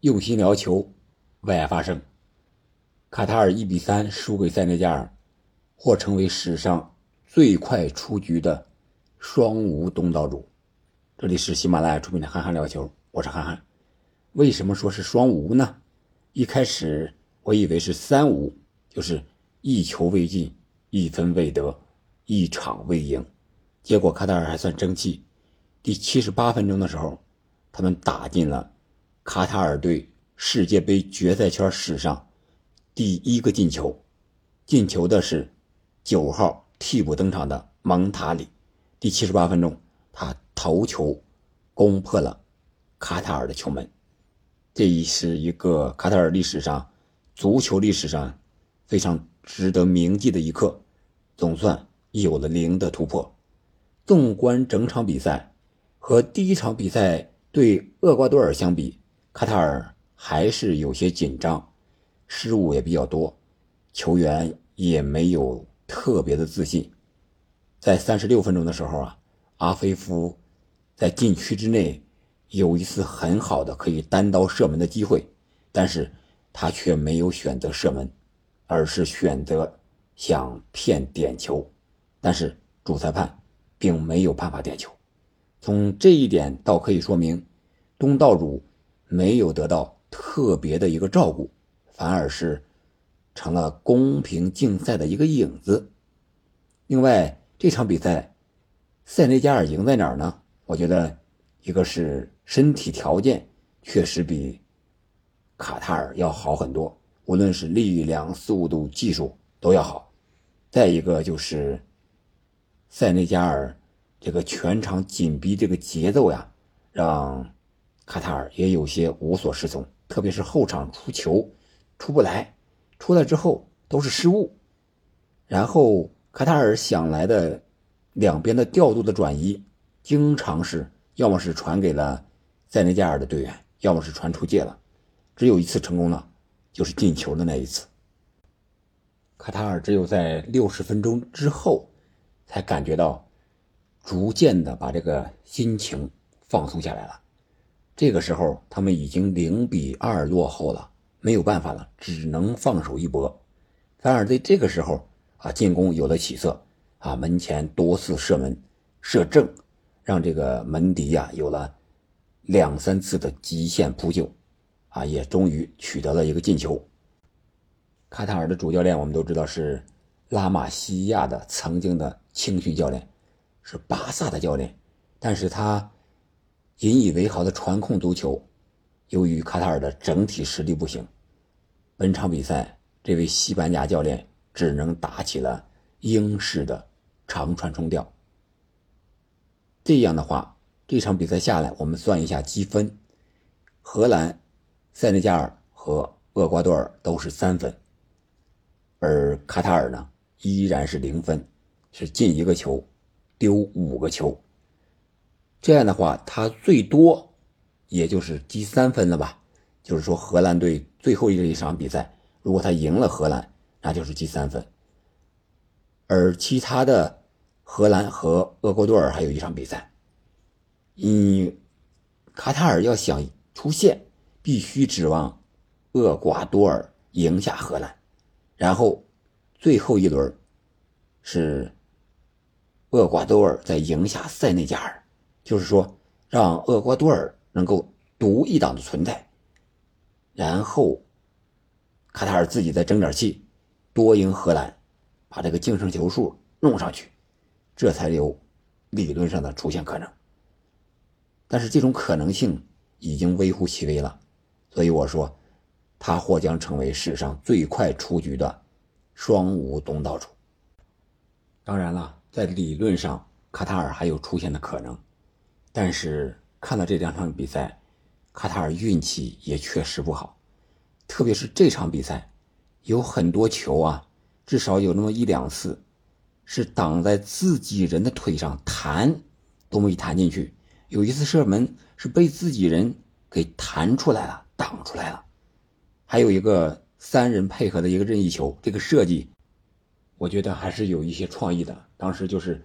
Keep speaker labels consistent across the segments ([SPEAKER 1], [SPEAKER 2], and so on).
[SPEAKER 1] 用心聊球，为爱发声。卡塔尔一比三输给塞内加尔，或成为史上最快出局的双无东道主。这里是喜马拉雅出品的《憨憨聊球》，我是憨憨。为什么说是双无呢？一开始我以为是三无，就是一球未进，一分未得，一场未赢。结果卡塔尔还算争气，第七十八分钟的时候，他们打进了卡塔尔队世界杯决赛圈史上第一个进球。进球的是九号替补登场的蒙塔里。第七十八分钟，他头球攻破了卡塔尔的球门。这是一个卡塔尔历史上足球历史上非常值得铭记的一刻，总算有了零的突破。纵观整场比赛，和第一场比赛对厄瓜多尔相比，卡塔尔还是有些紧张，失误也比较多，球员也没有特别的自信。在三十六分钟的时候啊，阿菲夫在禁区之内有一次很好的可以单刀射门的机会，但是他却没有选择射门，而是选择想骗点球，但是主裁判。并没有办法点球，从这一点倒可以说明，东道主没有得到特别的一个照顾，反而是成了公平竞赛的一个影子。另外，这场比赛，塞内加尔赢在哪儿呢？我觉得，一个是身体条件确实比卡塔尔要好很多，无论是力量、速度、技术都要好。再一个就是。塞内加尔这个全场紧逼这个节奏呀，让卡塔尔也有些无所适从。特别是后场出球出不来，出来之后都是失误。然后卡塔尔想来的两边的调度的转移，经常是要么是传给了塞内加尔的队员，要么是传出界了。只有一次成功了，就是进球的那一次。卡塔尔只有在六十分钟之后。才感觉到，逐渐的把这个心情放松下来了。这个时候，他们已经零比二落后了，没有办法了，只能放手一搏。反而在这个时候啊，进攻有了起色啊，门前多次射门射正，让这个门迪呀有了两三次的极限扑救，啊，也终于取得了一个进球。卡塔尔的主教练我们都知道是拉玛西亚的曾经的。青训教练是巴萨的教练，但是他引以为豪的传控足球，由于卡塔尔的整体实力不行，本场比赛这位西班牙教练只能打起了英式的长传冲吊。这样的话，这场比赛下来，我们算一下积分：荷兰、塞内加尔和厄瓜多尔都是三分，而卡塔尔呢依然是零分。是进一个球，丢五个球。这样的话，他最多也就是积三分了吧？就是说，荷兰队最后一场比赛，如果他赢了荷兰，那就是积三分。而其他的荷兰和厄瓜多尔还有一场比赛，嗯，卡塔尔要想出线，必须指望厄瓜多尔赢下荷兰，然后最后一轮是。厄瓜多尔在赢下塞内加尔，就是说让厄瓜多尔能够独一档的存在，然后卡塔尔自己再争点气，多赢荷兰，把这个净胜球数弄上去，这才有理论上的出现可能。但是这种可能性已经微乎其微了，所以我说他或将成为史上最快出局的双无东道主。当然了。在理论上，卡塔尔还有出现的可能，但是看了这两场比赛，卡塔尔运气也确实不好，特别是这场比赛，有很多球啊，至少有那么一两次，是挡在自己人的腿上弹，都没弹进去。有一次射门是被自己人给弹出来了，挡出来了。还有一个三人配合的一个任意球，这个设计。我觉得还是有一些创意的。当时就是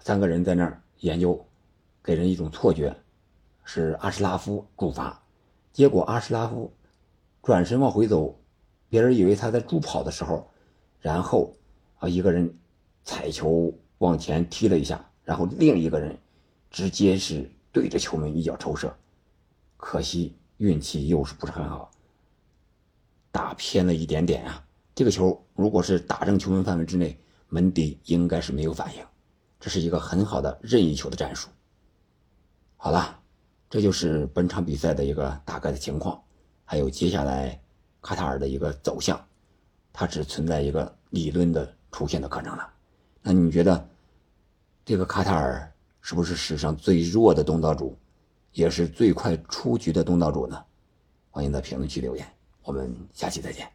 [SPEAKER 1] 三个人在那儿研究，给人一种错觉，是阿什拉夫主罚，结果阿什拉夫转身往回走，别人以为他在助跑的时候，然后啊一个人踩球往前踢了一下，然后另一个人直接是对着球门一脚抽射，可惜运气又是不是很好，打偏了一点点啊。这个球如果是打正球门范围之内，门迪应该是没有反应。这是一个很好的任意球的战术。好了，这就是本场比赛的一个大概的情况，还有接下来卡塔尔的一个走向，它只存在一个理论的出现的可能了。那你觉得这个卡塔尔是不是史上最弱的东道主，也是最快出局的东道主呢？欢迎在评论区留言，我们下期再见。